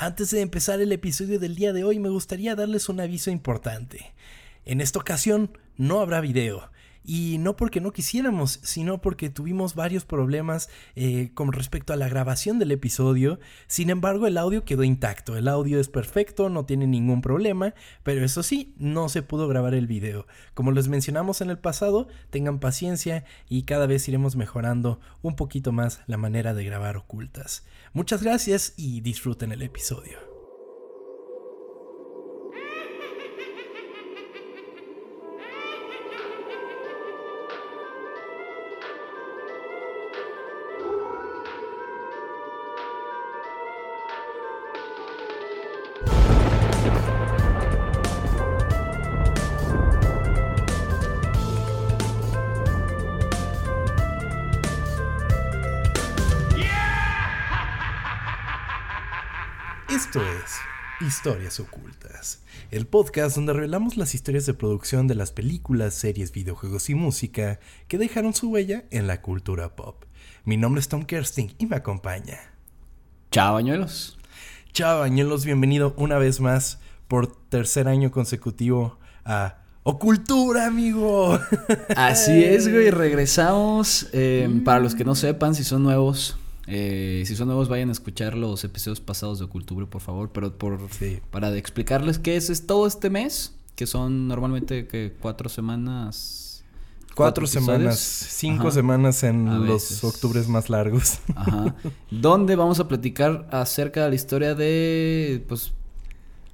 Antes de empezar el episodio del día de hoy me gustaría darles un aviso importante. En esta ocasión no habrá video. Y no porque no quisiéramos, sino porque tuvimos varios problemas eh, con respecto a la grabación del episodio. Sin embargo, el audio quedó intacto. El audio es perfecto, no tiene ningún problema. Pero eso sí, no se pudo grabar el video. Como les mencionamos en el pasado, tengan paciencia y cada vez iremos mejorando un poquito más la manera de grabar ocultas. Muchas gracias y disfruten el episodio. Historias Ocultas, el podcast donde revelamos las historias de producción de las películas, series, videojuegos y música que dejaron su huella en la cultura pop. Mi nombre es Tom Kersting y me acompaña. Chao, bañuelos. Chao, bañuelos, bienvenido una vez más por tercer año consecutivo a Ocultura, amigo. Así es, güey, regresamos. Eh, para los que no sepan, si son nuevos, eh, si son nuevos, vayan a escuchar los episodios pasados de Ocultura, por favor. Pero por para explicarles qué es, es todo este mes, que son normalmente que cuatro semanas. Cuatro, semanas, cinco semanas en los octubres más largos. Ajá. Donde vamos a platicar acerca de la historia de, pues,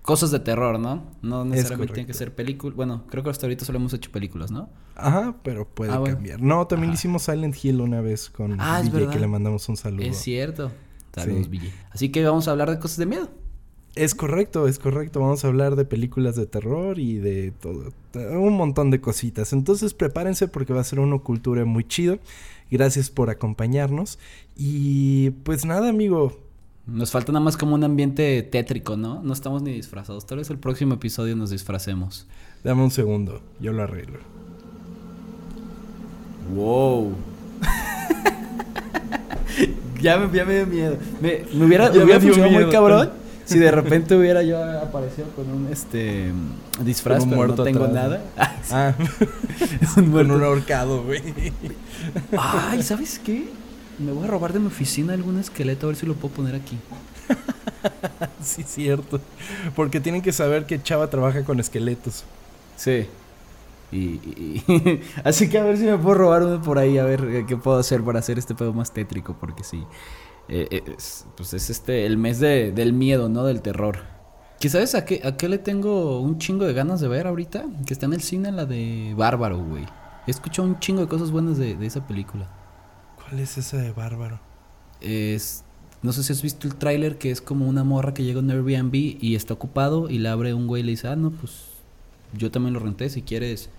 cosas de terror, ¿no? No necesariamente tienen que ser películas. Bueno, creo que hasta ahorita solo hemos hecho películas, ¿no? Ajá, pero puede ah, cambiar. No, también hicimos Silent Hill una vez con ah, que le mandamos un saludo. Es cierto. Saludos, Así que vamos a hablar de cosas de miedo. Es correcto, es correcto. Vamos a hablar de películas de terror y de todo, un montón de cositas. Entonces prepárense porque va a ser una cultura muy chido. Gracias por acompañarnos. Y pues nada, amigo, nos falta nada más como un ambiente tétrico, ¿no? No estamos ni disfrazados. Tal vez el próximo episodio nos disfracemos. Dame un segundo, yo lo arreglo. Wow. ya, me, ya me dio miedo. Me, hubiera, me hubiera funcionado muy cabrón si de repente hubiera yo aparecido con un este disfraz, pero no tengo nada. ah, un con un ahorcado, güey. Ay, ¿sabes qué? Me voy a robar de mi oficina algún esqueleto a ver si lo puedo poner aquí. sí, cierto. Porque tienen que saber que Chava trabaja con esqueletos. Sí. Y, así que a ver si me puedo robar uno por ahí, a ver eh, qué puedo hacer para hacer este pedo más tétrico, porque sí. Eh, eh, pues es este el mes de, del miedo, ¿no? Del terror. ¿Qué sabes a qué, a qué le tengo un chingo de ganas de ver ahorita? Que está en el cine la de Bárbaro, güey. He escuchado un chingo de cosas buenas de, de esa película. ¿Cuál es esa de Bárbaro? Es. No sé si has visto el tráiler que es como una morra que llega a un Airbnb y está ocupado y le abre un güey y le dice, ah, no, pues yo también lo renté, si quieres,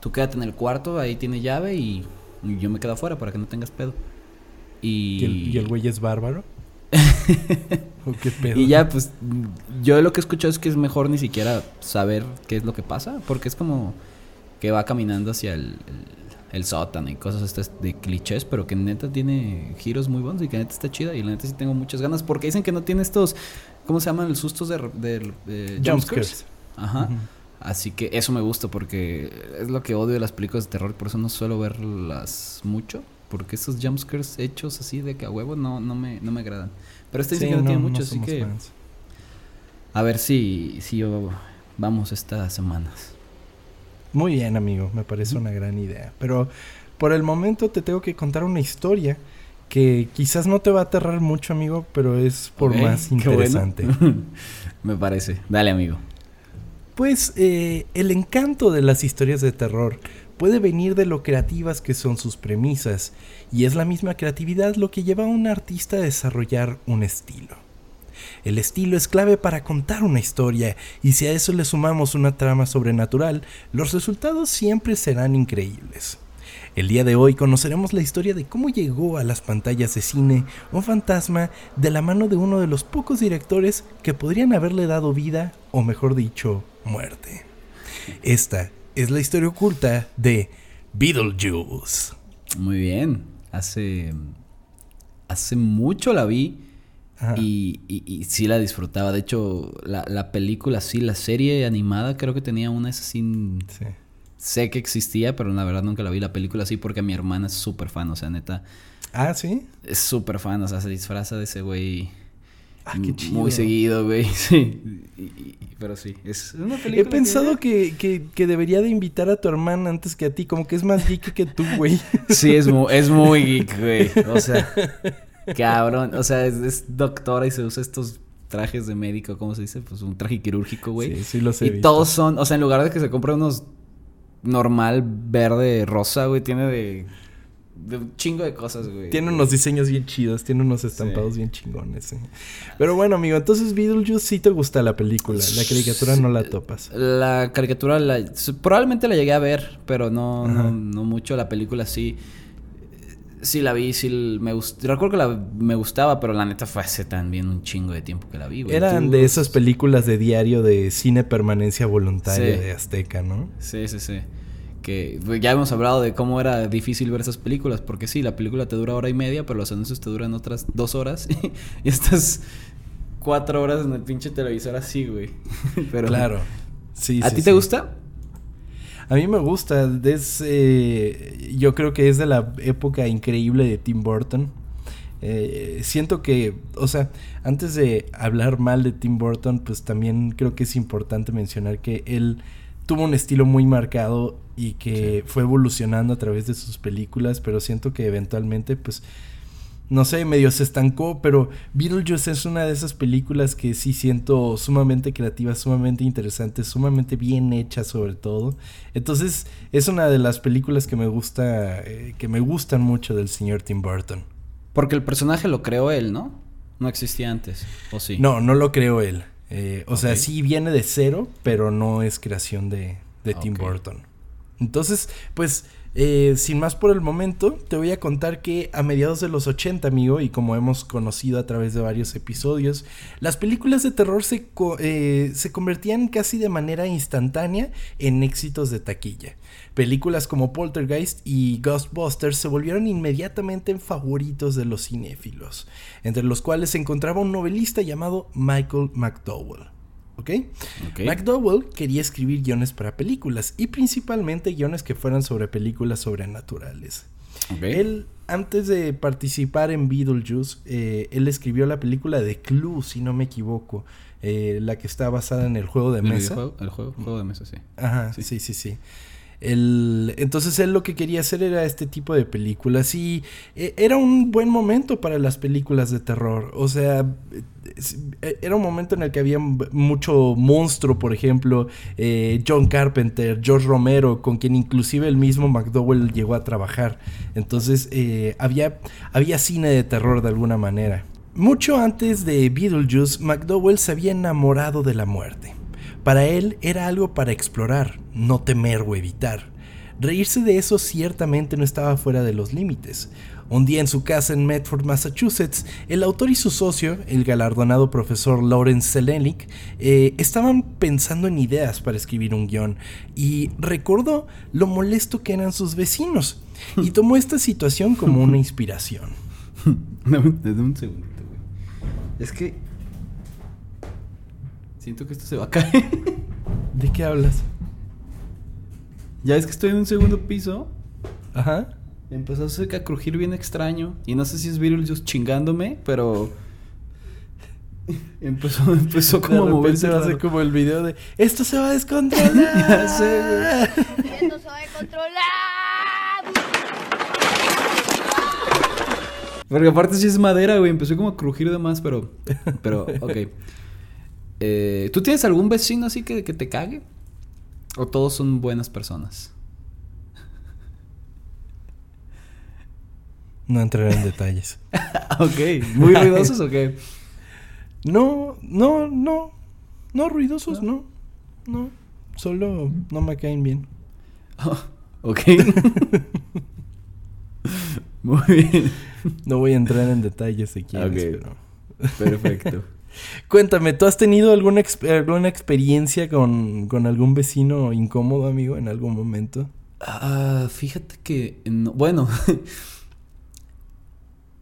tú quédate en el cuarto, ahí tiene llave y, yo me quedo afuera para que no tengas pedo. Y, ¿Y el, güey es bárbaro? ¿O qué pedo? Y ya, pues, yo lo que he escuchado es que es mejor ni siquiera saber qué es lo que pasa, porque es como que va caminando hacia el el sótano y cosas estas de clichés, pero que neta tiene giros muy buenos y que neta está chida y la neta sí tengo muchas ganas porque dicen que no tiene estos, ¿cómo se llaman? Los sustos de, de, jumpscares. Ajá. Así que eso me gusta porque es lo que odio de las películas de terror, por eso no suelo verlas mucho, porque esos jumpscares hechos así de que a huevo no, no, me, no me agradan. Pero este dice que no, tiene mucho, así que... A ver si, si yo vamos estas semanas. Muy bien, amigo, me parece una gran idea. Pero por el momento te tengo que contar una historia que quizás no te va a aterrar mucho, amigo, pero es por más interesante. me parece. Dale, amigo. Pues eh, el encanto de las historias de terror puede venir de lo creativas que son sus premisas, y es la misma creatividad lo que lleva a un artista a desarrollar un estilo. El estilo es clave para contar una historia y si a eso le sumamos una trama sobrenatural, los resultados siempre serán increíbles. El día de hoy conoceremos la historia de cómo llegó a las pantallas de cine un fantasma de la mano de uno de los pocos directores que podrían haberle dado vida, o mejor dicho, muerte. Esta es la historia oculta de Beetlejuice. Muy bien. Hace hace mucho la vi Y, y, sí la disfrutaba. De hecho, la, la, película, sí, la serie animada, creo que tenía una así. Sí. Sé que existía, pero la verdad nunca la vi. La película sí, porque mi hermana es súper fan, o sea, neta. Ah, sí. Es súper fan, o sea, se disfraza de ese güey. Ah, qué chido. Muy seguido, güey. Sí. pero sí, es una película. He pensado que, que, que, debería de invitar a tu hermana antes que a ti. Como que es más geek que tú, güey. Sí, es muy, es muy geek, güey. O sea, cabrón. O sea, es, doctora y se usa estos trajes de médico, ¿cómo se dice? Pues un traje quirúrgico, güey. Sí, sí lo sé. Y todos son, o sea, en lugar de que se compre unos normal verde rosa, güey, tiene de de un chingo de cosas, güey. Tiene unos diseños bien chidos, tiene unos estampados bien chingones. ¿eh? Pero bueno, amigo, entonces Beetlejuice sí te gusta la película. La caricatura no la topas. La caricatura la, probablemente la llegué a ver, pero no, no, no, mucho. La película sí. Sí la vi, sí me gustó. Recuerdo que la, me gustaba, pero la neta fue hace también un chingo de tiempo que la vi, güey. Eran de esas películas de diario de cine permanencia voluntaria de Azteca, ¿no? Sí, sí, sí que ya hemos hablado de cómo era difícil ver esas películas, porque sí, la película te dura hora y media, pero los anuncios te duran otras dos horas y estás cuatro horas en el pinche televisor así, güey. pero, claro. Sí, ¿A ti te gusta? A mí me gusta. Es, eh, yo creo que es de la época increíble de Tim Burton. Eh, siento que, o sea, antes de hablar mal de Tim Burton, pues también creo que es importante mencionar que él tuvo un estilo muy marcado y que fue evolucionando a través de sus películas, pero siento que eventualmente, pues, no sé, medio se estancó, pero Beetlejuice es una de esas películas que sí siento sumamente creativa, sumamente interesante, sumamente bien hecha sobre todo. Entonces, es una de las películas que me gusta, eh, que me gustan mucho del señor Tim Burton. Porque el personaje lo creó él, ¿no? No existía antes, ¿o sí? No, no lo creó él. Eh, o sea, sí viene de cero, pero no es creación de, Tim Burton. Entonces, pues, eh, sin más por el momento, te voy a contar que a mediados de los 80, amigo, y como hemos conocido a través de varios episodios, las películas de terror se, eh, se convertían casi de manera instantánea en éxitos de taquilla. Películas como Poltergeist y Ghostbusters se volvieron inmediatamente en favoritos de los cinéfilos, entre los cuales se encontraba un novelista llamado Michael McDowell. ¿Ok? McDowell quería escribir guiones para películas y principalmente guiones que fueran sobre películas sobrenaturales. Él, antes de participar en Beetlejuice, eh, él escribió la película de Clue, si no me equivoco, eh, la que está basada en el juego de mesa. El, juego, de mesa, sí. Ajá, sí, sí, sí. sí. El, entonces él lo que quería hacer era este tipo de películas y eh, era un buen momento para las películas de terror. O sea, eh, era un momento en el que había mucho monstruo, por ejemplo, eh, John Carpenter, George Romero, con quien inclusive el mismo McDowell llegó a trabajar. Entonces había, había cine de terror de alguna manera. Mucho antes de Beetlejuice, McDowell se había enamorado de la muerte. Para él era algo para explorar, no temer o evitar. Reírse de eso ciertamente no estaba fuera de los límites. Un día en su casa en Medford, Massachusetts, el autor y su socio, el galardonado profesor Lawrence Selenick, eh, estaban pensando en ideas para escribir un guion y recordó lo molesto que eran sus vecinos y tomó esta situación como una inspiración. un segundo, Es que Siento que esto se va a caer. ¿De qué hablas? Ya es que estoy en un segundo piso. Ajá. Empezó a crujir bien extraño. Y no sé si es Beetlejuice chingándome, pero. Empezó, empezó como a moverse. Va a ser como el video de ¡Esto se va a descontrolar! ya sé, ¡Esto se va a descontrolar! Porque aparte sí es madera, güey. Empezó como a crujir de más, pero. Pero, ok. Eh, ¿Tú tienes algún vecino así que, que te cague? ¿O todos son buenas personas? No entraré en detalles. ok. ¿Muy ruidosos o qué? No, no, no. No, ruidosos, no. No. Solo no me caen bien. ok. Muy bien. No voy a entrar en detalles de quiénes, pero... Perfecto. Cuéntame, ¿tú has tenido alguna, alguna experiencia con, algún vecino incómodo, amigo, en algún momento? Ah, fíjate que, bueno,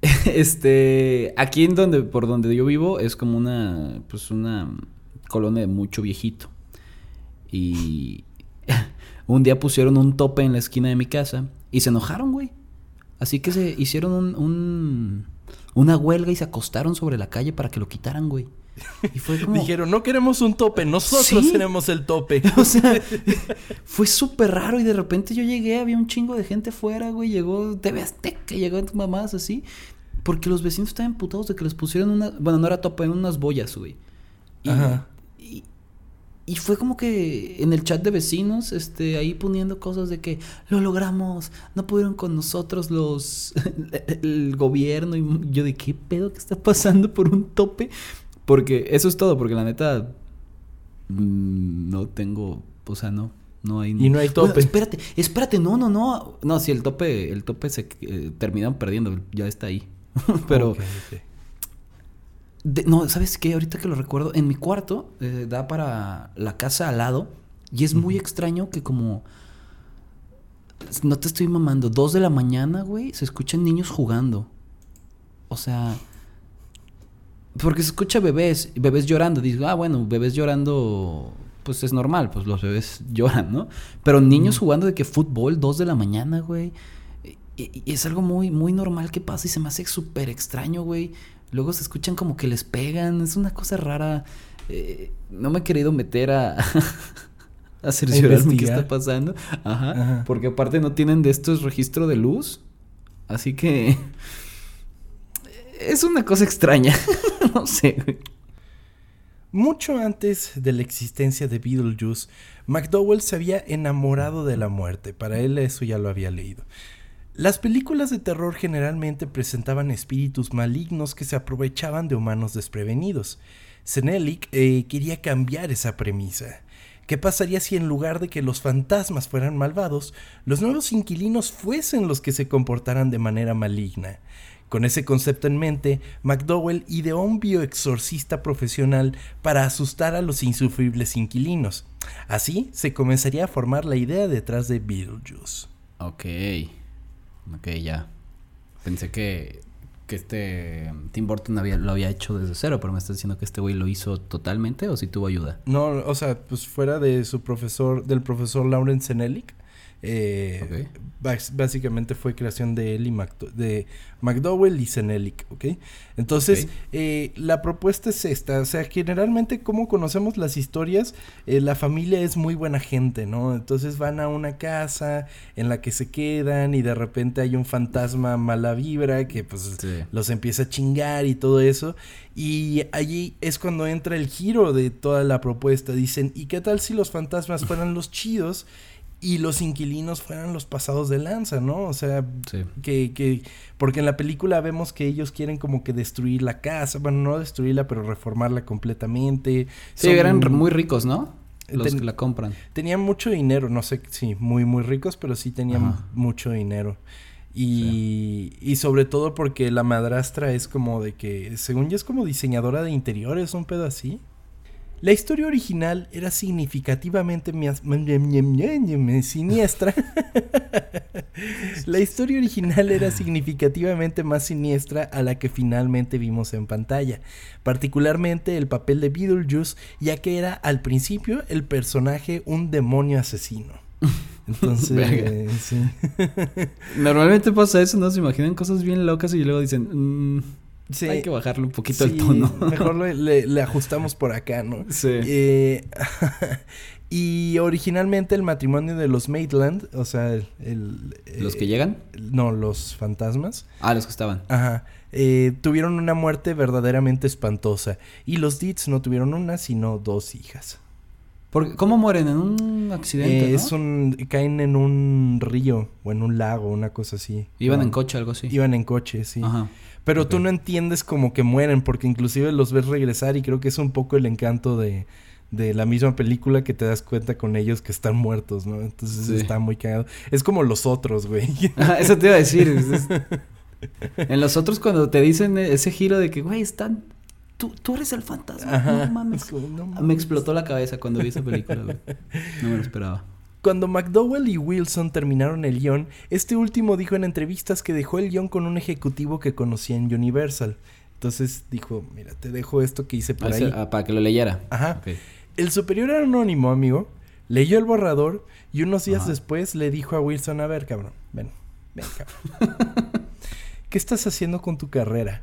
este, aquí en donde, por donde yo vivo, es como una, pues una colonia de mucho viejito. Y un día pusieron un tope en la esquina de mi casa y se enojaron, güey. Así que se hicieron un, una huelga y se acostaron sobre la calle para que lo quitaran, güey. Y fue como... Dijeron, no queremos un tope, nosotros tenemos el tope. O sea, fue súper raro y de repente yo llegué, había un chingo de gente fuera, güey, llegó TV Azteca, llegó mamás así. Porque los vecinos estaban putados de que les pusieron una... Bueno, no era tope, eran unas boyas, güey. Ajá. Y, fue como que en el chat de vecinos, este, ahí poniendo cosas de que lo logramos, no pudieron con nosotros los... el gobierno. Y yo de qué pedo que está pasando por un tope. Porque eso es todo, porque la neta mm, no tengo, o sea, no, no hay. Y no hay tope. espérate, espérate, no, no, no. No, si el tope, el tope se eh, terminan perdiendo, ya está ahí. Pero. No, ¿sabes qué? Ahorita que lo recuerdo, en mi cuarto eh, da para la casa al lado. Y es muy extraño que como. No te estoy mamando. Dos de la mañana, güey, se escuchan niños jugando. O sea. Porque se escucha bebés, bebés llorando. Digo, ah, bueno, bebés llorando, pues es normal, pues los bebés lloran, ¿no? Pero niños jugando de que fútbol, dos de la mañana, güey. Y, es algo muy, muy normal que pasa y se me hace súper extraño, güey. Luego se escuchan como que les pegan, es una cosa rara. Eh, no me he querido meter a, a cerciorarme qué está pasando. Ajá, Porque aparte no tienen de estos registro de luz. Así que es una cosa extraña. no sé. Mucho antes de la existencia de Beetlejuice, McDowell se había enamorado de la muerte. Para él eso ya lo había leído. Las películas de terror generalmente presentaban espíritus malignos que se aprovechaban de humanos desprevenidos. Senelic eh, quería cambiar esa premisa. ¿Qué pasaría si en lugar de que los fantasmas fueran malvados, los nuevos inquilinos fuesen los que se comportaran de manera maligna? Con ese concepto en mente, McDowell ideó un bioexorcista profesional para asustar a los insufribles inquilinos. Así se comenzaría a formar la idea detrás de Beetlejuice. Ok. Ok, ya. Pensé que, que este Tim Burton lo había hecho desde cero, pero me estás diciendo que este güey lo hizo totalmente o si tuvo ayuda. No, o sea, pues fuera de su profesor, del profesor Lawrence Senelic. Eh, básicamente fue creación de él y de McDowell y Senelic, ¿ok? Entonces, eh, la propuesta es esta, o sea, generalmente como conocemos las historias, eh, la familia es muy buena gente, ¿no? Entonces van a una casa en la que se quedan y de repente hay un fantasma mala vibra que pues los empieza a chingar y todo eso. Y allí es cuando entra el giro de toda la propuesta. Dicen, ¿y qué tal si los fantasmas fueran los chidos? Y los inquilinos fueran los pasados de lanza, ¿no? O sea, que, que, porque en la película vemos que ellos quieren como que destruir la casa, bueno, no destruirla, pero reformarla completamente. Sí, eran muy ricos, ¿no? Los que la compran. Tenían mucho dinero, no sé si muy, muy ricos, pero sí tenían mucho dinero. Y, y sobre todo porque la madrastra es como de que, según yo es como diseñadora de interiores, un pedo así. La historia original era significativamente siniestra. la historia original era significativamente más siniestra a la que finalmente vimos en pantalla, particularmente el papel de Beetlejuice, ya que era al principio el personaje un demonio asesino. Entonces, sí. Normalmente pasa eso, ¿no? Se imaginan cosas bien locas y luego dicen, mm, hay que bajarle un poquito el tono. mejor le, ajustamos por acá, ¿no? Sí. Eh, y originalmente el matrimonio de los Maitland, o sea, el... ¿Los que llegan? No, los fantasmas. Ah, los que estaban. Ajá. Eh, tuvieron una muerte verdaderamente espantosa. Y los Deeds no tuvieron una, sino dos hijas. Porque, ¿Cómo mueren? ¿En un accidente? Eh, es un, caen en un río o en un lago, una cosa así. Iban en coche, algo así. Iban en coche, sí. Ajá. Pero tú no entiendes como que mueren, porque inclusive los ves regresar y creo que es un poco el encanto de, de la misma película que te das cuenta con ellos que están muertos, ¿no? Entonces está muy cagado. Es como los otros, güey. eso te iba a decir. en los otros cuando te dicen ese giro de que, güey, están... Tú, tú eres el fantasma. no, mames. Me explotó la cabeza cuando vi esa película, güey. No me lo esperaba. Cuando McDowell y Wilson terminaron el guion, este último dijo en entrevistas que dejó el guion con un ejecutivo que conocía en Universal. Entonces dijo, mira, te dejo esto que hice por Ah, ahí. ah, para que lo leyera. Ajá. El superior anónimo, amigo, leyó el borrador y unos días Ajá. después le dijo a Wilson, a ver, cabrón, ven, ven, cabrón. ¿Qué estás haciendo con tu carrera?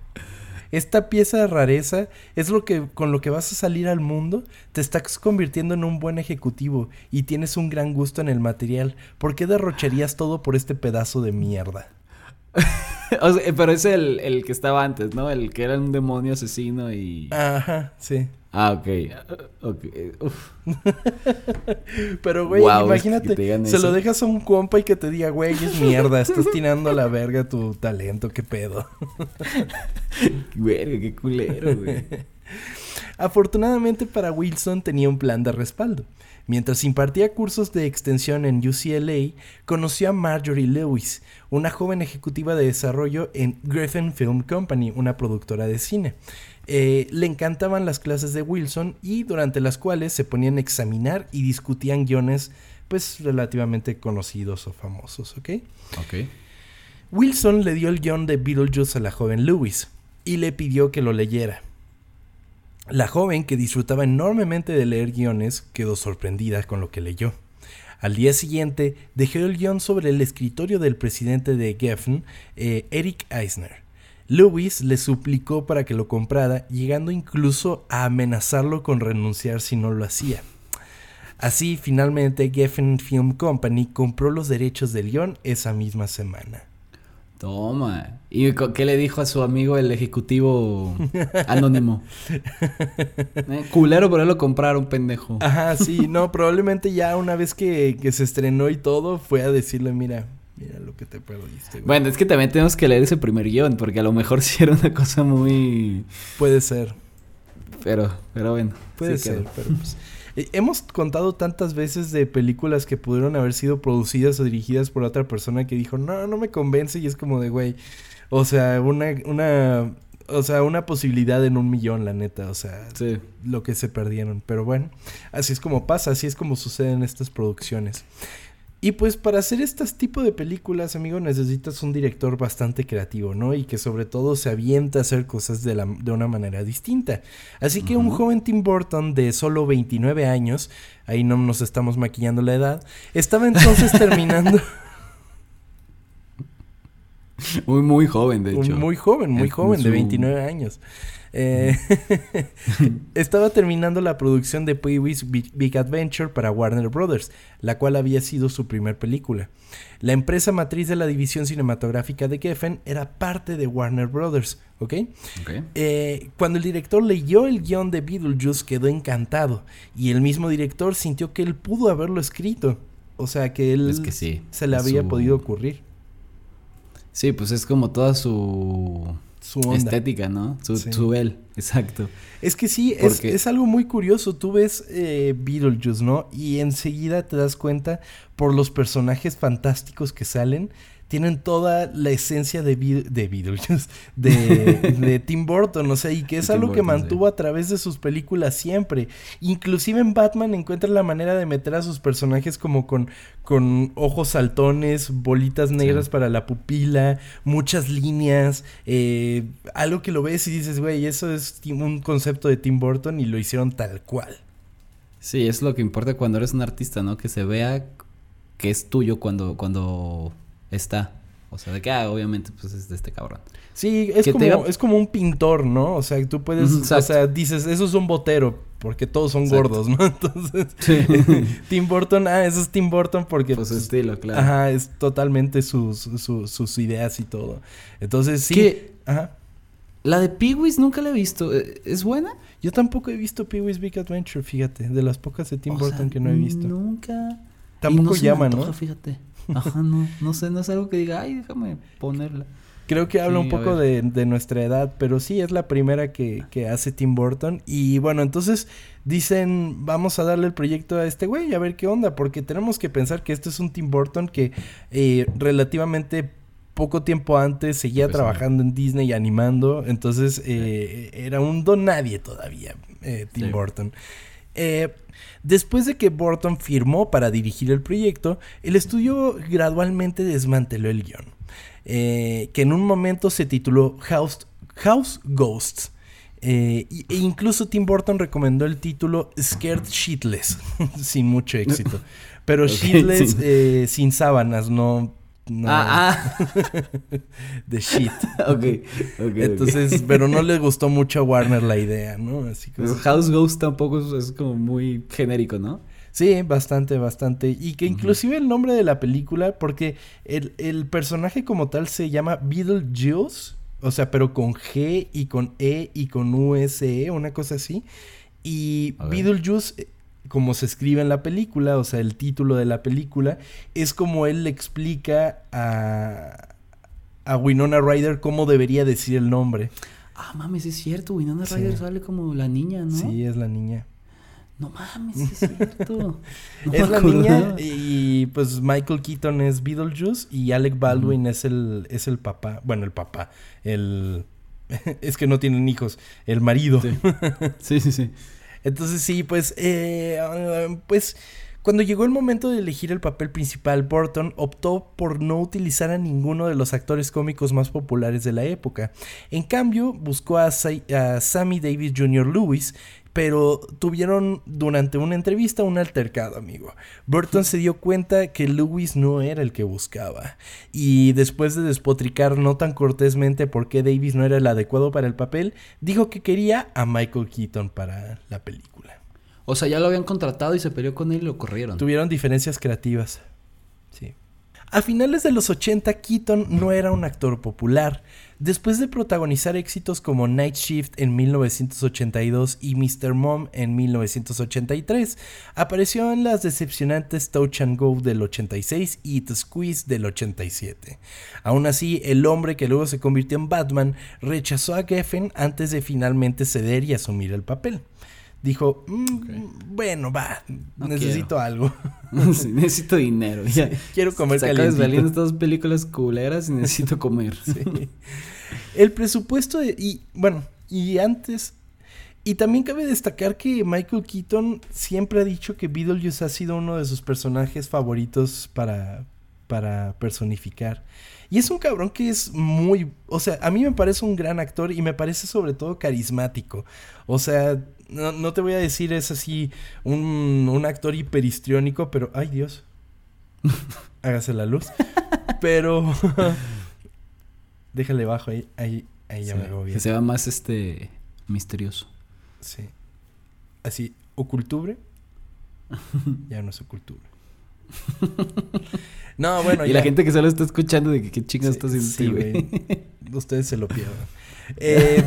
Esta pieza de rareza es lo que con lo que vas a salir al mundo. Te estás convirtiendo en un buen ejecutivo y tienes un gran gusto en el material. ¿Por qué derrocharías todo por este pedazo de mierda? O sea, pero es el, el que estaba antes, ¿no? El que era un demonio asesino y... Ajá, sí. Ah, ok. Ok. Uf. Pero, güey, imagínate, se lo dejas a un compa y que te diga, güey, es mierda, estás tirando a la verga tu talento, qué pedo. Verga, qué culero, güey. Afortunadamente para Wilson tenía un plan de respaldo. Mientras impartía cursos de extensión en UCLA, conoció a Marjorie Lewis, una joven ejecutiva de desarrollo en Griffin Film Company, una productora de cine. Eh, le encantaban las clases de Wilson y durante las cuales se ponían a examinar y discutían guiones pues relativamente conocidos o famosos, ¿ok? Ok. Wilson le dio el guion de Beetlejuice a la joven Lewis y le pidió que lo leyera. La joven, que disfrutaba enormemente de leer guiones, quedó sorprendida con lo que leyó. Al día siguiente, dejó el guion sobre el escritorio del presidente de Geffen, eh, Eric Eisner. Lewis le suplicó para que lo comprara, llegando incluso a amenazarlo con renunciar si no lo hacía. Así, finalmente, Geffen Film Company compró los derechos del guion esa misma semana. Toma. ¿Y qué le dijo a su amigo el ejecutivo anónimo? Eh, culero, pero él lo compraron, pendejo. Ajá, sí, no, probablemente ya una vez que, que se estrenó y todo, fue a decirle, mira, mira lo que te perdiste, güey. Bueno, es que también tenemos que leer ese primer guion, porque a lo mejor sí era una cosa muy... Puede ser, Pero, pero bueno. puede sí ser, quedó. pero pues... eh, Hemos contado tantas veces de películas que pudieron haber sido producidas o dirigidas por otra persona que dijo, no, no me convence y es como de, güey, o sea, una, una, o sea, una posibilidad en un millón, la neta, o sea, Sí. lo que se perdieron. Pero bueno, así es como pasa, así es como sucede en estas producciones. Y pues para hacer este tipo de películas, amigo, necesitas un director bastante creativo, ¿no? Y que sobre todo se avienta a hacer cosas de, la, de una manera distinta. Así que un joven Tim Burton de solo 29 años, ahí no nos estamos maquillando la edad, estaba entonces terminando... Muy, muy joven, de hecho. Muy joven, muy En joven, de su- 29 años. Eh, estaba terminando la producción de Pee-wee's Big, Big Adventure para Warner Brothers, la cual había sido su primer película. La empresa matriz de la división cinematográfica de Geffen era parte de Warner Brothers, ¿ok? Eh, cuando el director leyó el guion de Beetlejuice quedó encantado y el mismo director sintió que él pudo haberlo escrito. O sea, que él Es que sí, se le había su- podido ocurrir. Sí, pues es como toda su Su onda. estética, ¿no? Su, Sí. su él, exacto. Es que sí, es, es algo muy curioso. Tú ves eh, Beetlejuice, ¿no? Y enseguida te das cuenta por los personajes fantásticos que salen. Tienen toda la esencia de, de Beetlejuice, de, de Tim Burton, o sea, y que es algo que mantuvo a través de sus películas siempre. Inclusive en Batman encuentra la manera de meter a sus personajes como con, con ojos saltones, bolitas negras Sí. para la pupila, muchas líneas, eh, algo que lo ves y dices, güey, eso es un concepto de Tim Burton y lo hicieron tal cual. Sí, es lo que importa cuando eres un artista, ¿no? Que se vea que es tuyo cuando, cuando está. O sea, de que, ah, obviamente, pues es de este cabrón. Sí, es como, iba- es como un pintor, ¿no? O sea, tú puedes, o sea, dices, eso es un botero, porque todos son Exacto. gordos, ¿no? Entonces, Sí. Tim Burton, ah, eso es Tim Burton porque... Pues su pues, estilo, claro. Ajá, es totalmente sus, su- sus ideas y todo. Entonces, sí. Que Ajá. la de Peewees nunca la he visto. ¿Eh, ¿Es buena? Yo tampoco he visto Pee-wee's Big Adventure, fíjate, de las pocas de Tim O Burton sea, que no he visto. Nunca. Tampoco Y se me llama, antoja, ¿no? Fíjate. Ajá, no. No sé, no es algo que diga, ay, déjame ponerla. Creo que habla Sí, un poco de, de nuestra edad, pero sí es la primera que, que hace Tim Burton. Y bueno, entonces dicen, vamos a darle el proyecto a este güey, a ver qué onda, porque tenemos que pensar que este es un Tim Burton que eh, relativamente poco tiempo antes seguía trabajando en Disney animando, entonces eh, era un don nadie todavía, eh, Tim Sí. Burton. Eh, después de que Burton firmó para dirigir el proyecto, el estudio gradualmente desmanteló el guion, eh, que en un momento se tituló House, House Ghosts. Eh, e incluso Tim Burton recomendó el título Scared Shitless, sin mucho éxito. Pero Shitless sin sábanas, no Ah, ah. de shit. ok, ok. Entonces, pero no le gustó mucho a Warner la idea, ¿no? Así que... House Ghost tampoco es, como muy genérico, ¿no? Sí, bastante, bastante. Y que inclusive el nombre de la película, porque el, personaje como tal se llama Beetlejuice, o sea, pero con G y con E y con USE, una cosa así. Y Beetlejuice como se escribe en la película, o sea, el título de la película, es como él le explica a, a Winona Ryder cómo debería decir el nombre. Ah, mames, es cierto, Winona Ryder sale como la niña, ¿no? Sí, es la niña. No mames, es cierto. es la niña y pues Michael Keaton es Beetlejuice y Alec Baldwin es el es el papá, bueno, el papá, el es que no tienen hijos, el marido. sí, sí. sí. Entonces sí, pues, eh, pues cuando llegó el momento de elegir el papel principal, Burton optó por no utilizar a ninguno de los actores cómicos más populares de la época. En cambio, buscó a, a Sammy Davis Jr. Lewis, pero tuvieron durante una entrevista un altercado, amigo. Burton se dio cuenta que Lewis no era el que buscaba, y después de despotricar no tan cortésmente por qué Davis no era el adecuado para el papel, dijo que quería a Michael Keaton para la película. O sea, ya lo habían contratado y se peleó con él y lo corrieron. Tuvieron diferencias creativas. Sí. A finales de los 80, Keaton no era un actor popular. Después de protagonizar éxitos como Night Shift en 1982 y Mr. Mom en 1983, apareció en las decepcionantes Touch and Go del 86 y The Squeeze del 87. Aún así, el hombre que luego se convirtió en Batman rechazó a Geffen antes de finalmente ceder y asumir el papel dijo, mm, bueno, va, necesito algo. necesito dinero. quiero comer saliendo estas películas culeras y necesito comer. El presupuesto de, y bueno, y antes y también cabe destacar que Michael Keaton siempre ha dicho que Beetlejuice ha sido uno de sus personajes favoritos para para personificar. Y es un cabrón que es muy, o sea, a mí me parece un gran actor y me parece sobre todo carismático. O sea, no, te voy a decir es así un, actor hiperhistriónico, pero, ay Dios, hágase la luz. pero, déjale bajo ahí, ahí, ahí ya me lo bien. Que sea más este misterioso. Sí. Así, ocultubre. ya no es ocultubre. no, bueno. Y la gente que solo está escuchando de que qué chingas estás haciendo, sí, Ustedes se lo pierden. Eh,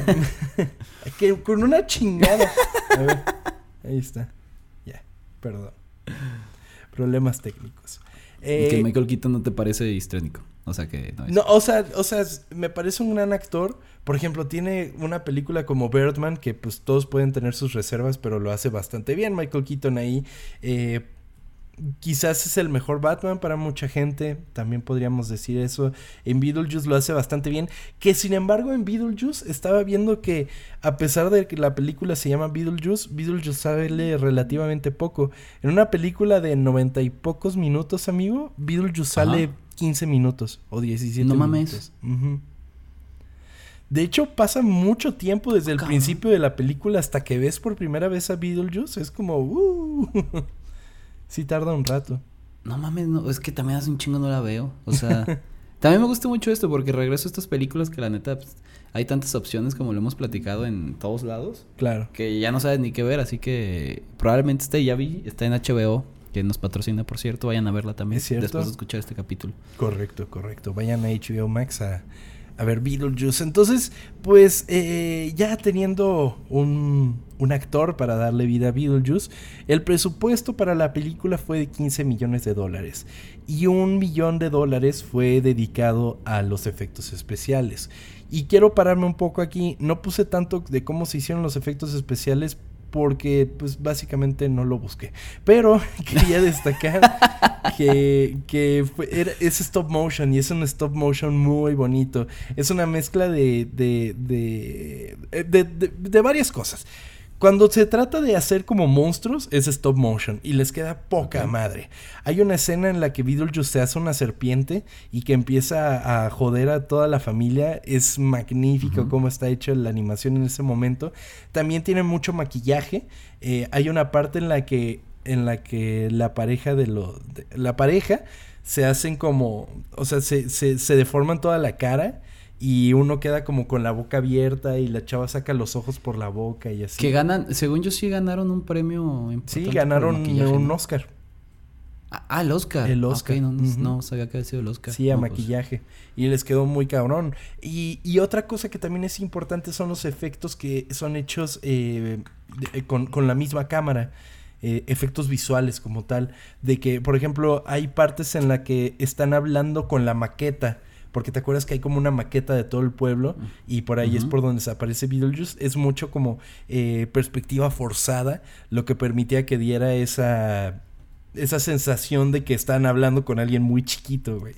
que con una chingada. A ver, ahí está. Ya, perdón. Problemas técnicos. Eh, que Michael Keaton no te parece histrónico. O sea que no, es... no o sea, o sea, me parece un gran actor. Por ejemplo, tiene una película como Birdman que pues todos pueden tener sus reservas, pero lo hace bastante bien. Michael Keaton ahí eh, quizás es el mejor Batman para mucha gente, también podríamos decir eso. En Beetlejuice lo hace bastante bien, que sin embargo en Beetlejuice estaba viendo que a pesar de que la película se llama Beetlejuice, Beetlejuice sale relativamente poco. En una película de noventa y pocos minutos, amigo, Beetlejuice sale 15 minutos o 17 no minutos. mames. De hecho, pasa mucho tiempo desde el principio de la película hasta que ves por primera vez a Beetlejuice. Es como... Uh. Sí tarda un rato. No mames, no, es que también hace un chingo no la veo. O sea, también me gusta mucho esto porque regreso a estas películas que la neta pues, hay tantas opciones como lo hemos platicado en todos lados. Claro. Que ya no sabes ni qué ver, así que probablemente esté, ya vi, está en HBO, que nos patrocina, por cierto, vayan a verla también después de escuchar este capítulo. Correcto, correcto. Vayan a HBO Max a, a ver Beetlejuice. Entonces, pues eh, ya teniendo un, un, actor para darle vida a Beetlejuice, el presupuesto para la película fue de 15 millones de dólares y un millón de dólares fue dedicado a los efectos especiales. Y quiero pararme un poco aquí, no puse tanto de cómo se hicieron los efectos especiales porque pues básicamente no lo busqué. Pero quería destacar que, que es stop motion y es un stop motion muy bonito. Es una mezcla de, de, de, de, de varias cosas. Cuando se trata de hacer como monstruos, es stop motion y les queda poca madre. Hay una escena en la que Beetlejuice se hace una serpiente y que empieza a joder a toda la familia. Es magnífico cómo está hecha la animación en ese momento. También tiene mucho maquillaje. Eh, hay una parte en la que en la que la pareja de lo la pareja se hacen como o sea se, se, se deforman toda la cara y uno queda como con la boca abierta y la chava saca los ojos por la boca y así. Que ganan, según yo sí ganaron un premio Sí, ganaron un Oscar. Ah, el Oscar. El Oscar. no, sabía que había sido el Oscar. Sí, a pues. maquillaje. Y les quedó muy cabrón. Y, y, otra cosa que también es importante son los efectos que son hechos eh, eh, con, con, la misma cámara. Eh, efectos visuales como tal. De que, por ejemplo, hay partes en la que están hablando con la maqueta porque te acuerdas que hay como una maqueta de todo el pueblo y por ahí es por donde aparece Beetlejuice. Es mucho como eh, perspectiva forzada, lo que permitía que diera esa, esa sensación de que están hablando con alguien muy chiquito, güey.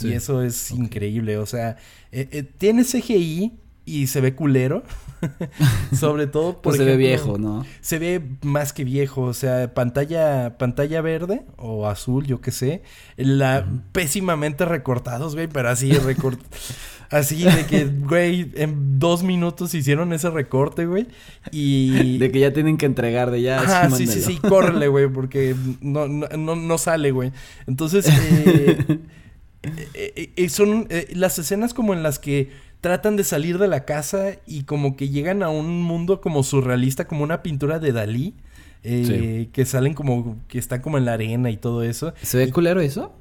Y eso es increíble, o sea, eh, eh, tiene CGI, y se ve culero. Sobre todo porque. Pues se ve viejo, ¿no? Se ve más que viejo. O sea, pantalla, pantalla verde o azul, yo qué sé. La, Pésimamente recortados, güey, pero así recort... Así de que, güey, en dos minutos hicieron ese recorte, güey. Y. De que ya tienen que entregar, de ya. Ah, sí, sí, sí, córrele, güey, porque no, no, no, sale, güey. Entonces, eh, eh, eh, son las escenas como en las que tratan de salir de la casa y como que llegan a un mundo como surrealista, como una pintura de Dalí. Eh, que salen como que están como en la arena y todo eso. ¿Se ve culero eso?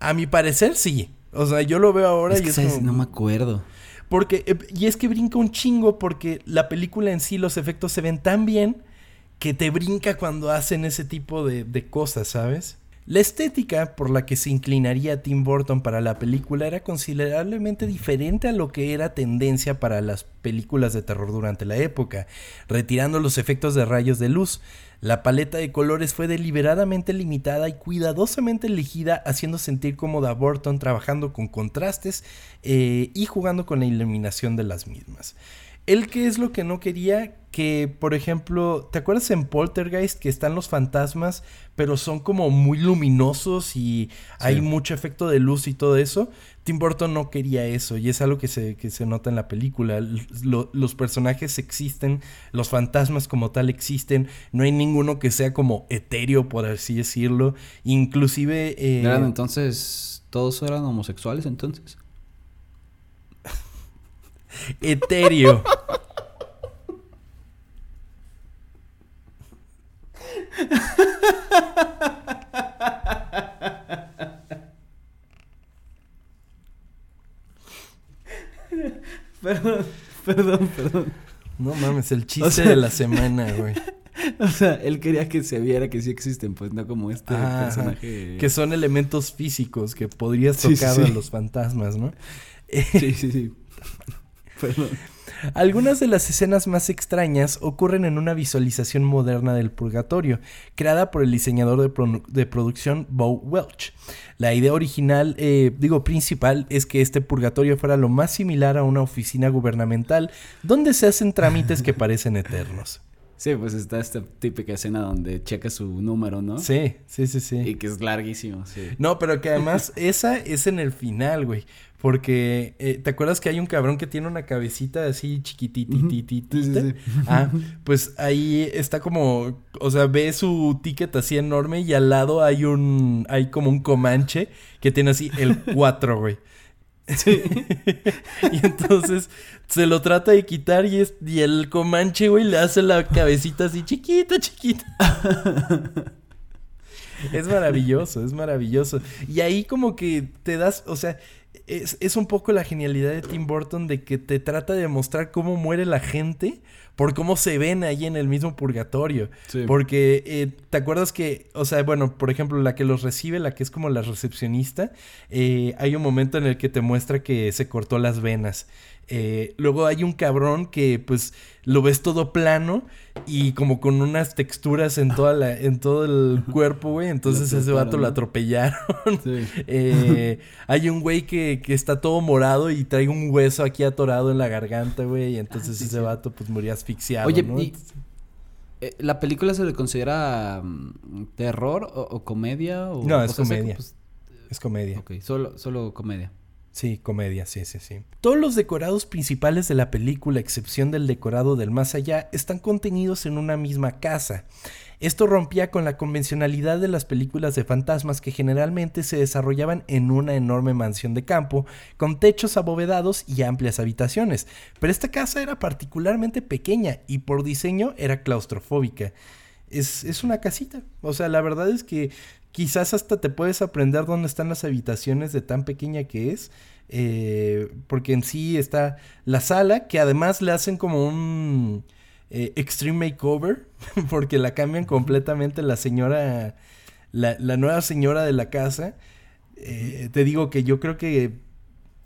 A mi parecer sí. O sea, yo lo veo ahora y es no me acuerdo. Porque eh, y es que brinca un chingo porque la película en sí los efectos se ven tan bien que te brinca cuando hacen ese tipo de, de cosas, ¿sabes? La estética por la que se inclinaría Tim Burton para la película era considerablemente diferente a lo que era tendencia para las películas de terror durante la época, retirando los efectos de rayos de luz. La paleta de colores fue deliberadamente limitada y cuidadosamente elegida, haciendo sentir cómoda a Burton trabajando con contrastes eh, y jugando con la iluminación de las mismas. Él qué es lo que no quería que, por ejemplo, ¿te acuerdas en Poltergeist que están los fantasmas, pero son como muy luminosos y hay mucho efecto de luz y todo eso? Tim Burton no quería eso y es algo que se, que se nota en la película. los personajes existen, los fantasmas como tal existen, no hay ninguno que sea como etéreo, por así decirlo. Inclusive... Eh, ¿Eran entonces, todos eran homosexuales entonces? Etéreo. perdón, perdón, perdón. No mames, el chiste de la semana, güey. O sea, él quería que se viera que sí existen, pues no como este personaje. Que son elementos físicos que podrías tocar a los fantasmas, ¿no? Sí, sí, sí. Perdón. Algunas de las escenas más extrañas ocurren en una visualización moderna del purgatorio, creada por el diseñador de, producción Bo Welch. La idea original, eh, digo principal, es que este purgatorio fuera lo más similar a una oficina gubernamental donde se hacen trámites que parecen eternos. Sí, pues está esta típica escena donde checa su número, ¿no? Sí, sí, sí, sí. Y que es larguísimo, sí. No, pero que además esa es en el final, güey. Porque, eh, ¿te acuerdas que hay un cabrón que tiene una cabecita así chiquititititita? Ah, pues ahí está como, o sea, ve su ticket así enorme y al lado hay un, hay como un comanche que tiene así el 4, güey. Y entonces se lo trata de quitar y, es, y el comanche, güey, le hace la cabecita así chiquita, chiquita. es maravilloso, es maravilloso. Y ahí como que te das, o sea, es, un poco la genialidad de Tim Burton de que te trata de mostrar cómo muere la gente por cómo se ven ahí en el mismo purgatorio. Porque, eh, ¿te acuerdas que, o sea, bueno, por ejemplo, la que los recibe, la que es como la recepcionista, eh, hay un momento en el que te muestra que se cortó las venas. Eh, luego hay un cabrón que pues lo ves todo plano y como con unas texturas en toda la, en todo el cuerpo, güey. Entonces ese vato lo atropellaron. Eh, hay un güey que, que, está todo morado y trae un hueso aquí atorado en la garganta, güey. Y entonces ese vato pues murió asfixiado. Oye, Eh, ¿La película se le considera mm, terror o, comedia? O, no, es comedia. Pues, es comedia. Ok, solo, solo comedia. Sí, comedia, sí, sí, sí. Todos los decorados principales de la película, a excepción del decorado del más allá, están contenidos en una misma casa. Esto rompía con la convencionalidad de las películas de fantasmas que generalmente se desarrollaban en una enorme mansión de campo, con techos abovedados y amplias habitaciones. Pero esta casa era particularmente pequeña y por diseño era claustrofóbica. Es, es una casita. O sea, la verdad es que quizás hasta te puedes aprender dónde están las habitaciones de tan pequeña que es. Eh, porque en sí está la sala, que además le hacen como un eh, extreme makeover, porque la cambian completamente. La señora, la, nueva señora de la casa. Eh, te digo que yo creo que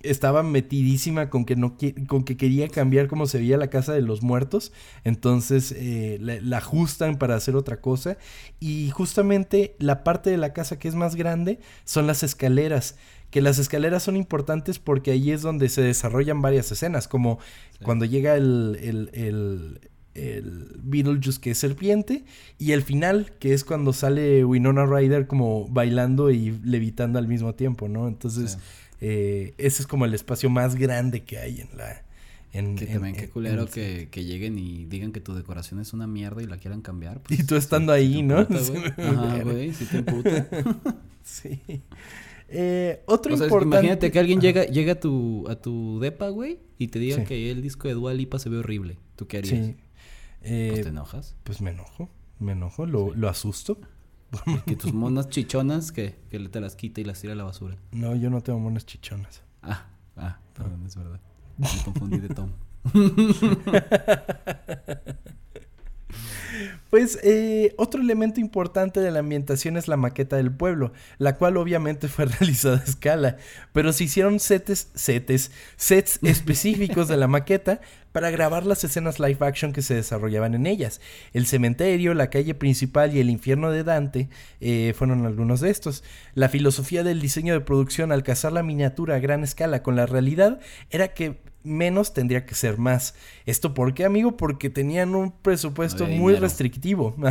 estaba metidísima con que no con que quería cambiar cómo se veía la casa de los muertos. Entonces eh, la, ajustan para hacer otra cosa. Y justamente la parte de la casa que es más grande son las escaleras que las escaleras son importantes porque ahí es donde se desarrollan varias escenas como cuando llega el, el, el el Beetlejuice que es serpiente y el final que es cuando sale Winona Ryder como bailando y levitando al mismo tiempo, ¿no? Entonces eh, ese es como el espacio más grande que hay en la... En, que también qué culero que, que, lleguen y digan que tu decoración es una mierda y la quieran cambiar. Pues, y tú estando ahí, ¿no? Ajá, güey, si te imputa. sí. Eh, otro importante... imagínate que alguien llega, llega a tu, a tu depa, güey, y te diga que el disco de Dua Lipa se ve horrible. ¿Tú qué harías? Sí. Eh, ¿Te enojas? Pues me enojo, me enojo, lo, lo asusto. que tus monas chichonas que, que te las quita y las tira a la basura. No, yo no tengo monas chichonas. Ah, ah, perdón, es verdad. Me confundí de Tom. Pues eh, otro elemento importante de la ambientación es la maqueta del pueblo, la cual obviamente fue realizada a escala, pero se hicieron sets, sets específicos de la maqueta para grabar las escenas live action que se desarrollaban en ellas. El cementerio, la calle principal y el infierno de Dante eh, fueron algunos de estos. La filosofía del diseño de producción al cazar la miniatura a gran escala con la realidad era que menos tendría que ser más. ¿Esto por qué, amigo? Porque tenían un presupuesto muy restrictivo.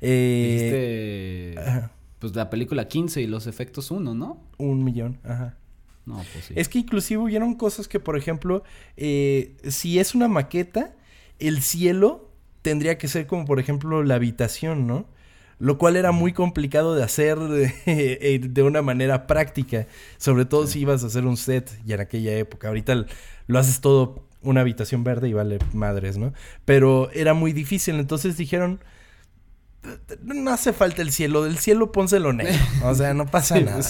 Eh, pues la película 15 y los efectos 1, ¿no? Un millón, ajá. No, pues sí. Es que inclusive hubieron cosas que, por ejemplo, eh, si es una maqueta, el cielo tendría que ser como, por ejemplo, la habitación, ¿no? Lo cual era muy complicado de hacer eh, de, una manera práctica, sobre todo si ibas a hacer un set ya en aquella época. Ahorita lo haces todo una habitación verde y vale madres, ¿no? Pero era muy difícil, entonces dijeron, no hace falta el cielo, del cielo pónselo negro, o sea, no pasa nada,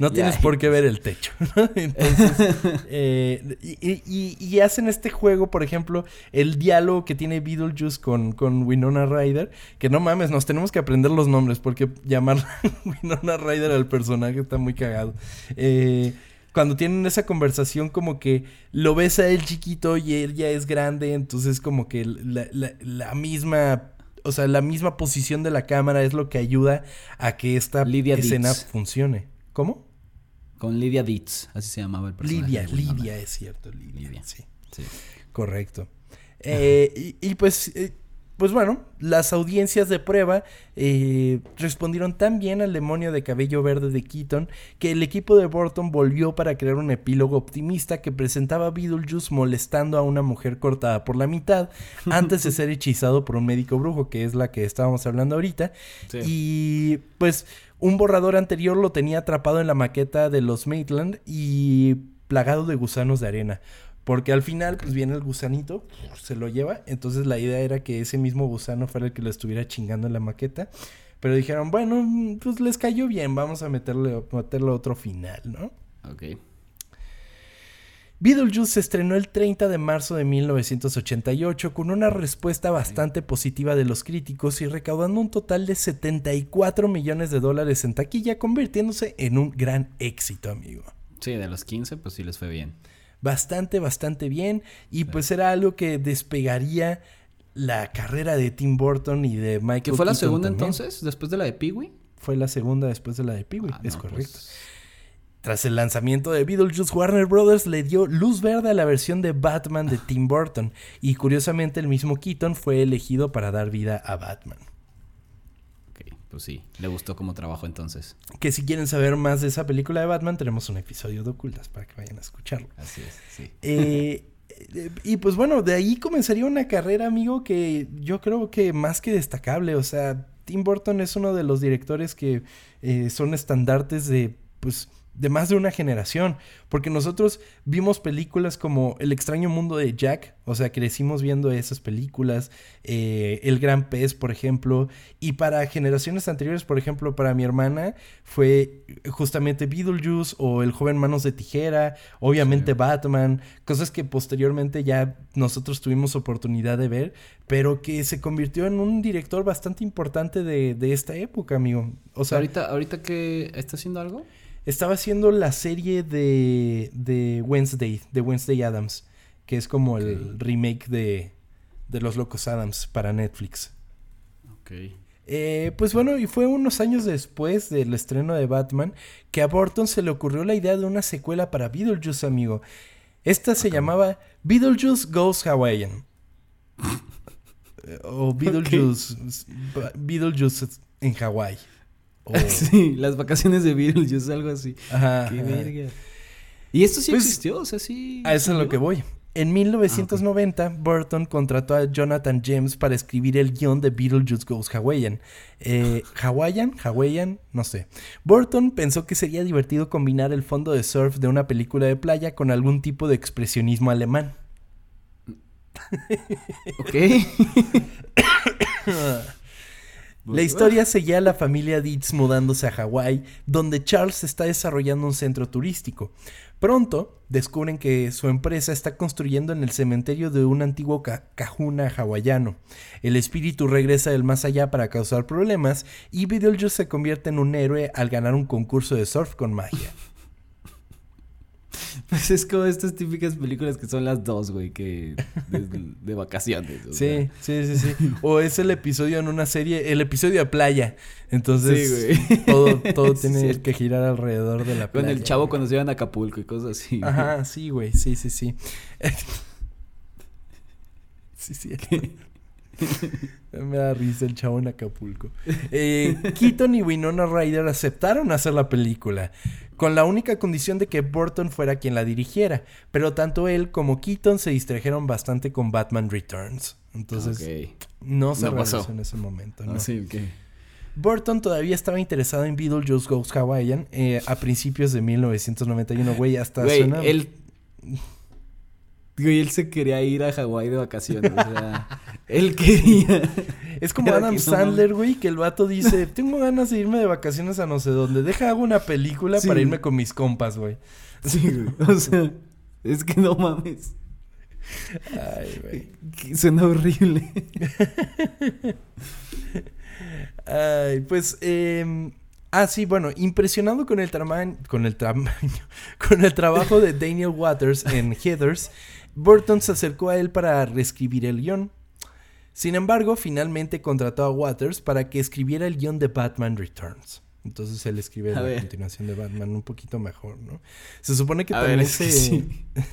no tienes por qué ver el techo, Entonces, eh, y, hacen este juego, por ejemplo, el diálogo que tiene Beetlejuice con, con Winona Ryder, que no mames, nos tenemos que aprender los nombres, porque llamar Winona Ryder al personaje está muy cagado. Eh, cuando tienen esa conversación como que lo ves a él chiquito y él ya es grande, entonces como que la, misma, o sea, la misma posición de la cámara es lo que ayuda a que esta escena funcione. ¿Cómo? Con Lidia Dietz, así se llamaba el personaje. Lidia, Lidia, es cierto, Lidia, sí. sí. Correcto. Eh, y, pues eh, pues bueno, las audiencias de prueba eh, respondieron tan bien al demonio de cabello verde de Keaton que el equipo de Burton volvió para crear un epílogo optimista que presentaba a Beetlejuice molestando a una mujer cortada por la mitad antes de ser hechizado por un médico brujo, que es la que estábamos hablando ahorita. Y pues un borrador anterior lo tenía atrapado en la maqueta de los Maitland y plagado de gusanos de arena. Porque al final, pues viene el gusanito, se lo lleva. Entonces la idea era que ese mismo gusano fuera el que lo estuviera chingando en la maqueta. Pero dijeron, bueno, pues les cayó bien, vamos a meterle, meterle otro final, ¿no? Ok. Beetlejuice se estrenó el 30 de marzo de 1988 con una respuesta bastante positiva de los críticos y recaudando un total de 74 millones de dólares en taquilla, convirtiéndose en un gran éxito, amigo. Sí, de los 15, pues sí les fue bien bastante, bastante bien. Y pues era algo que despegaría la carrera de Tim Burton y de Michael ¿Que fue la segunda entonces, después de la de Peewee? Fue la segunda después de la de Peewee, ah, es correcto. Pues. Tras el lanzamiento de Beetlejuice, Warner Bros. le dio luz verde a la versión de Batman de Tim Burton y curiosamente el mismo Keaton fue elegido para dar vida a Batman. Pues sí, le gustó como trabajo entonces. Que si quieren saber más de esa película de Batman, tenemos un episodio de Ocultas para que vayan a escucharlo. Así es, sí. Eh, y pues bueno, de ahí comenzaría una carrera, amigo, que yo creo que más que destacable. O sea, Tim Burton es uno de los directores que eh, son estandartes de, pues, de más de una generación, porque nosotros vimos películas como El extraño mundo de Jack, o sea, crecimos viendo esas películas, eh, El gran pez, por ejemplo, y para generaciones anteriores, por ejemplo, para mi hermana fue justamente Beetlejuice o El joven manos de tijera, obviamente Batman, cosas que posteriormente ya nosotros tuvimos oportunidad de ver, pero que se convirtió en un director bastante importante de, de esta época, amigo. O sea, ahorita, ahorita que está haciendo algo. Estaba haciendo la serie de, de Wednesday, de Wednesday Adams, que es como el remake de, de Los Locos Adams para Netflix. Ok. Eh, pues bueno, y fue unos años después del estreno de Batman que a Burton se le ocurrió la idea de una secuela para Beetlejuice, amigo. Esta se llamaba Beetlejuice Goes Hawaiian. o Beetlejuice, Beetlejuice en Hawái. sí, las vacaciones de Beetlejuice, algo así. Ajá. Qué verga. Y esto sí Pues, existió, o sea, sí. A eso es lo que voy. En 1990, Burton contrató a Jonathan James para escribir el guion de Beetlejuice Goes Hawaiian. Eh, ¿Hawaiian? ¿Hawaiian? No sé. Burton pensó que sería divertido combinar el fondo de surf de una película de playa con algún tipo de expresionismo alemán. Ok. La historia seguía a la familia Dietz mudándose a Hawái, donde Charles está desarrollando un centro turístico. Pronto descubren que su empresa está construyendo en el cementerio de un antiguo ca- cajuna hawaiano. El espíritu regresa del más allá para causar problemas y Beetlejuice se convierte en un héroe al ganar un concurso de surf con magia. Pues es como estas típicas películas que son las dos, güey, que. de, de vacaciones. o Sí, sea. sí, sí, sí. O es el episodio en una serie, el episodio de playa. Entonces, Sí, güey. todo, todo tiene que girar alrededor de la Con playa. el chavo güey. cuando se iban a Acapulco y cosas así. güey. Ajá, sí, güey, sí, sí, sí. sí, sí. Me da risa el chavo en Acapulco. Eh, Keaton y Winona Ryder aceptaron hacer la película, con la única condición de que Burton fuera quien la dirigiera, pero tanto él como Keaton se distrajeron bastante con Batman Returns. Entonces, no se No realizó pasó. en ese momento. Ah, ¿no? ok. Burton todavía estaba interesado en Beetlejuice Goes Hawaiian eh, a principios de 1991, güey, hasta Güey, suena... él. Güey, él se quería ir a Hawái de vacaciones. O sea, él quería. Es como Adam que Sandler, güey, que el vato dice, tengo ganas de irme de vacaciones a no sé dónde, deja hago una película Sí. para irme con mis compas, güey. Sí, güey. O sea, es que no mames. Ay, güey. Suena horrible. Ay, pues, eh, ah, sí, bueno, impresionado con el tamaño, con el tamaño, con el trabajo de Daniel Waters en Heathers, Burton se acercó a él para reescribir el guion. Sin embargo, finalmente contrató a Waters para que escribiera el guion de Batman Returns. Entonces él escribe A la ver. continuación de Batman un poquito mejor, ¿no? Se supone que A también ver, es se... que sí.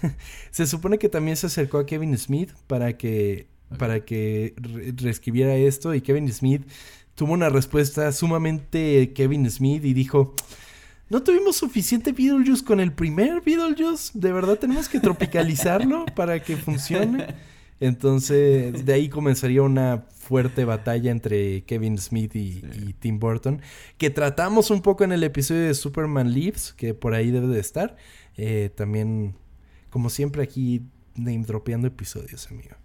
se supone que también se acercó a Kevin Smith para que, para que re- reescribiera esto y Kevin Smith tuvo una respuesta sumamente Kevin Smith y dijo, no tuvimos suficiente Beetlejuice con el primer Beetlejuice, de verdad tenemos que tropicalizarlo para que funcione. Entonces, de ahí comenzaría una fuerte batalla entre Kevin Smith y, Sí. y Tim Burton, que tratamos un poco en el episodio de Superman Lives, que por ahí debe de estar. Eh, también, como siempre, aquí name dropeando episodios, amigo.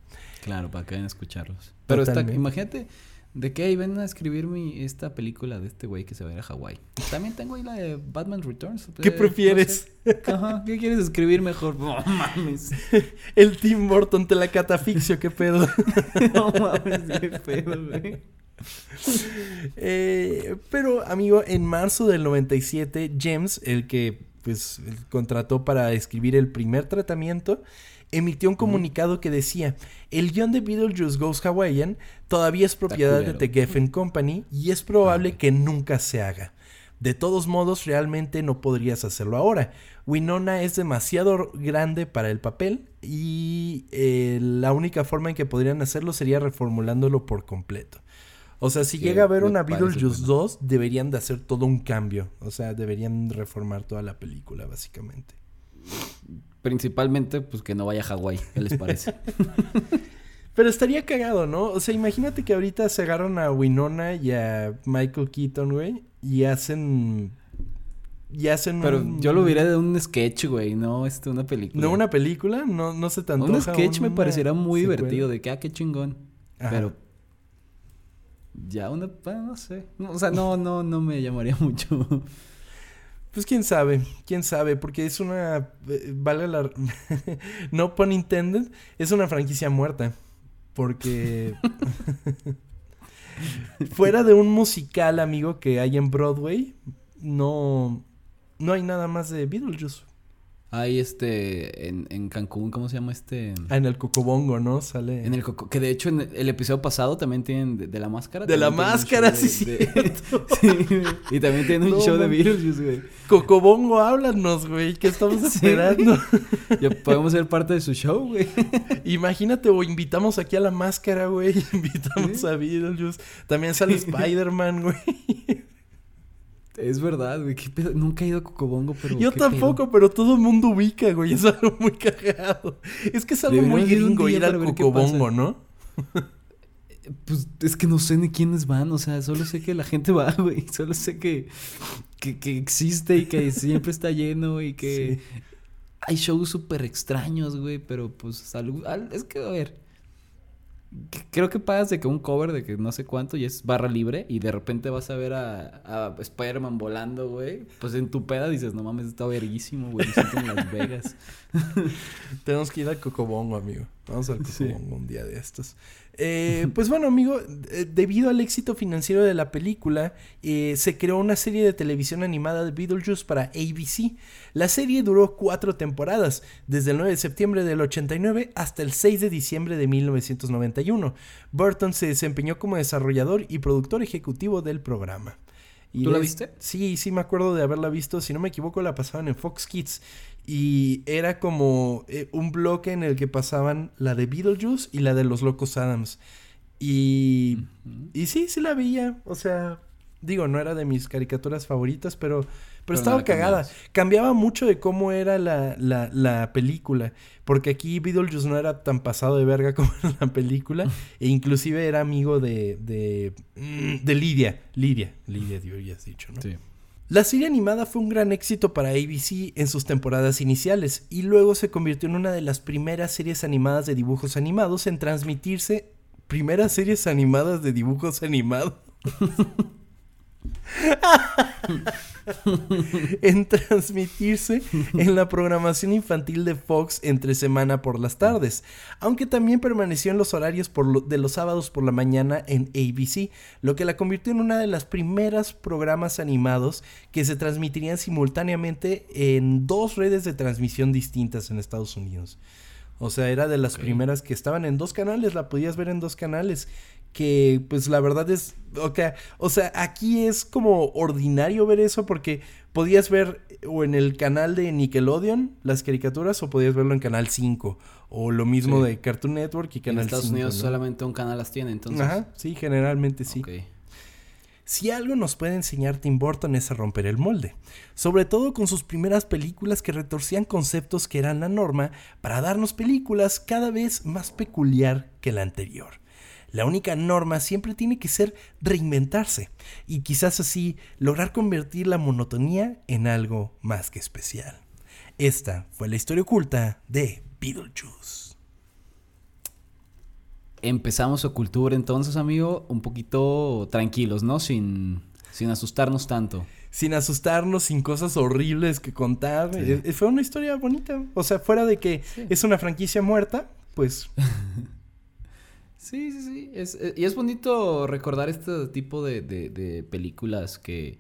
Claro, para que vayan a escucharlos. Pero está, imagínate de que ahí ven a escribir mi, esta película de este güey que se va a ir a Hawái. También tengo ahí la de Batman Returns. ¿Qué prefieres? no sé. Ajá, ¿qué quieres escribir mejor? No mames. El Tim Burton te la catafixio, qué pedo. No mames, qué pedo, güey. Eh, pero, amigo, en marzo del 97, James, el que pues contrató para escribir el primer tratamiento, emitió un comunicado que decía: El guion de Beetlejuice Goes Hawaiian todavía es propiedad de. The Geffen Company y es probable Ah, que nunca se haga. De todos modos, realmente no podrías hacerlo ahora. Winona es demasiado grande para el papel y eh, la única forma en que podrían hacerlo sería reformulándolo por completo. O sea, si llega a haber una Beetlejuice 2, deberían de hacer todo un cambio. O sea, deberían reformar toda la película, básicamente. Principalmente, pues que no vaya a Hawái, ¿qué les parece? Pero estaría cagado, ¿no? O sea, imagínate que ahorita se agarran a Winona y a Michael Keaton, güey, y hacen. Y hacen Pero yo lo hubiera de un sketch, güey, no este, una película. ¿No una película? No, no se tanto. Un sketch me pareciera muy divertido, de que, ah, qué chingón. Pero. Ya una. no sé. o sea, no, no, no me llamaría mucho. Pues quién sabe, quién sabe, porque es una. Eh, vale la. no pun intended, es una franquicia muerta. Porque. fuera de un musical, amigo, que hay en Broadway, no. No hay nada más de Beetlejuice. Hay este, en, en, Cancún, ¿cómo se llama este? Ah, en el Cocobongo, ¿no? Sale. En el Coco, que de hecho en el episodio pasado también tienen de, la máscara. De la máscara, sí, sí. sí. Y también tienen un show de virus, güey. Cocobongo, háblanos, güey. ¿Qué estamos esperando? ya podemos ser parte de su show, güey. Imagínate, o invitamos aquí a la máscara, güey. Invitamos a Beetlejuice. También sale Spider-Man, güey. Es verdad, güey. Nunca he ido a Cocobongo, pero. Yo tampoco, pero todo el mundo ubica, güey. Es algo muy cagado. Es que es algo muy gringo ir al Cocobongo, ¿no? pues es que no sé ni quiénes van. O sea, solo sé que la gente va, güey. Solo sé que, que, existe y que siempre está lleno y que. Hay shows súper extraños, güey. Pero pues salud. Es que, a ver creo que pagas de que un cover de que no sé cuánto y es barra libre y de repente vas a ver a, a Spider-Man volando, güey. Pues en tu peda dices, no mames, está verguísimo, güey. Me en Las Vegas. Tenemos que ir al Cocobongo, amigo. Vamos al Cocobongo un día de estos. Eh, pues bueno, amigo, eh, debido al éxito financiero de la película, eh, se creó una serie de televisión animada de Beetlejuice para ABC. La serie duró cuatro temporadas, desde el 9 de septiembre del 89 hasta el 6 de diciembre de 1991. Burton se desempeñó como desarrollador y productor ejecutivo del programa. ¿Tú la viste? Sí, sí, me acuerdo de haberla visto. Si no me equivoco, la pasaban en Fox Kids. Y era como eh, un bloque en el que pasaban la de Beetlejuice y la de los Locos Adams. Y, y sí, sí la veía. O sea, digo, no era de mis caricaturas favoritas, pero, pero, estaba cagada. Cambiaba mucho de cómo era la, la, la, película. Porque aquí Beetlejuice no era tan pasado de verga como en la película. e inclusive era amigo de, de, mm, de Lidia. Lidia. Lidia, ya has dicho, ¿no? Sí. La serie animada fue un gran éxito para ABC en sus temporadas iniciales y luego se convirtió en una de las primeras series animadas de dibujos animados en transmitirse. Primeras series animadas de dibujos animados. en transmitirse en la programación infantil de Fox entre semana por las tardes, aunque también permaneció en los horarios de los sábados por la mañana en ABC, lo que la convirtió en una de las primeras programas animados que se transmitirían simultáneamente en dos redes de transmisión distintas en Estados Unidos. O sea, era de las primeras que estaban en dos canales, la podías ver en dos canales que pues la verdad es, okay, o sea, aquí es como ordinario ver eso porque podías ver o en el canal de Nickelodeon las caricaturas o podías verlo en Canal 5 o lo mismo de Cartoon Network y Canal 5. En Estados Unidos solamente un canal las tiene, entonces. Ajá, sí, generalmente sí. Si algo nos puede enseñar Tim Burton es a romper el molde, sobre todo con sus primeras películas que retorcían conceptos que eran la norma para darnos películas cada vez más peculiar que la anterior. La única norma siempre tiene que ser reinventarse y quizás así lograr convertir la monotonía en algo más que especial. Esta fue la historia oculta de Beetlejuice. Empezamos su cultura entonces, amigo, un poquito tranquilos, ¿no? Sin, sin asustarnos tanto. Sin asustarnos, sin cosas horribles que contar. Eh, fue una historia bonita. O sea, fuera de que es una franquicia muerta, pues Sí, sí, sí. Es, eh, y es bonito recordar este tipo de, de, películas que,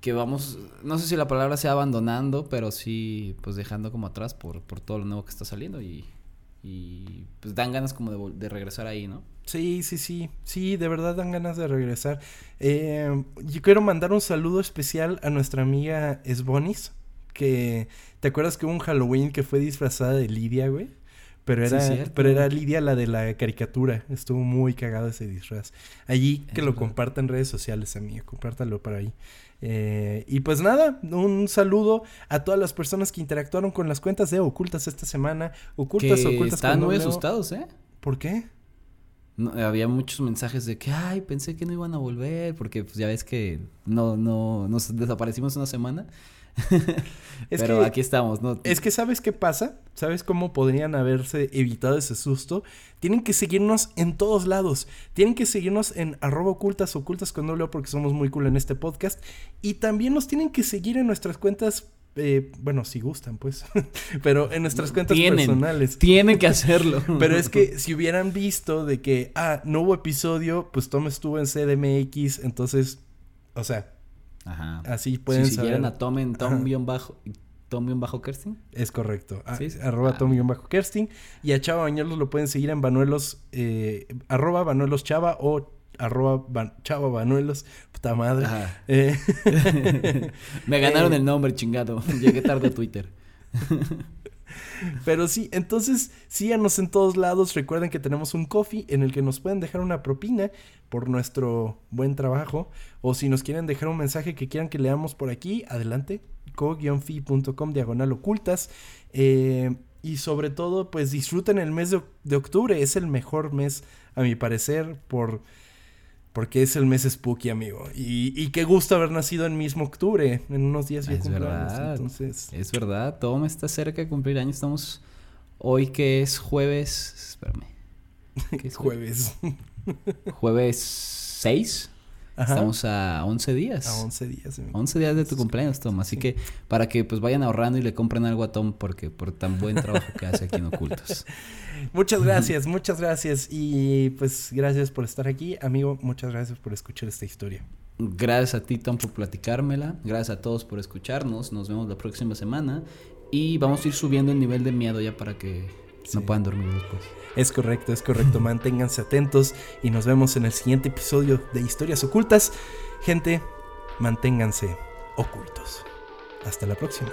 que vamos, no sé si la palabra sea abandonando, pero sí, pues dejando como atrás por, por todo lo nuevo que está saliendo y, Y pues dan ganas como de, de regresar ahí, ¿no? Sí, sí, sí. Sí, de verdad dan ganas de regresar. Eh, yo quiero mandar un saludo especial a nuestra amiga Esbonis. Que. ¿Te acuerdas que hubo un Halloween que fue disfrazada de Lidia, güey? Pero era, pero era Lidia la de la caricatura. Estuvo muy cagado ese disfraz. Allí que lo comparta en redes sociales, amiga. Compártalo para ahí. Eh, y pues nada, un saludo a todas las personas que interactuaron con las cuentas de Ocultas esta semana. Ocultas, que Ocultas. Están muy asustados, ¿eh? ¿Por qué? había muchos mensajes de que, ay, pensé que no iban a volver, porque pues ya ves que no, no, nos desaparecimos una semana. Pero aquí estamos, ¿no? Es que ¿sabes qué pasa? ¿Sabes cómo podrían haberse evitado ese susto? Tienen que seguirnos en todos lados. Tienen que seguirnos en arroba ocultas, ocultas con doble porque somos muy cool en este podcast. Y también nos tienen que seguir en nuestras cuentas eh, bueno, si gustan, pues. Pero en nuestras cuentas personales. Tienen que hacerlo. Pero es que si hubieran visto de que, ah, no hubo episodio, pues Tom estuvo en CDMX, entonces, o sea, Ajá. así pueden si siguieran a Tom en Tom-bajo. Tom-bajo Kersting. Es correcto. Ah, arroba ah. Tom-bajo Kersting. Y a Chava Bañuelos lo pueden seguir en Banuelos, eh, arroba Banuelos Chava o arroba chava banuelos, puta madre. Eh, Me ganaron eh, el nombre, chingado. Llegué tarde a Twitter. Pero sí, entonces síganos en todos lados. Recuerden que tenemos un coffee en el que nos pueden dejar una propina por nuestro buen trabajo. O si nos quieren dejar un mensaje que quieran que leamos por aquí, adelante. co-fi.com diagonal ocultas. Eh, y sobre todo, pues disfruten el mes de, de octubre. Es el mejor mes, a mi parecer, por porque es el mes spooky, amigo. Y, y qué gusto haber nacido en mismo octubre. En unos días ya es verdad. entonces... Es verdad. Todo me está cerca de cumplir años. Estamos hoy que es jueves... Espérame. ¿Qué es jueves? jueves 6. Estamos a 11 días. A 11 días. 11 días de tu cumpleaños, Tom. Así que para que pues vayan ahorrando y le compren algo a Tom porque por tan buen trabajo que hace aquí en Ocultos. muchas gracias, muchas gracias. Y pues gracias por estar aquí. Amigo, muchas gracias por escuchar esta historia. Gracias a ti, Tom, por platicármela. Gracias a todos por escucharnos. Nos vemos la próxima semana. Y vamos a ir subiendo el nivel de miedo ya para que no puedan dormir después. Es correcto, es correcto. Manténganse atentos y nos vemos en el siguiente episodio de Historias Ocultas. Gente, manténganse ocultos. Hasta la próxima.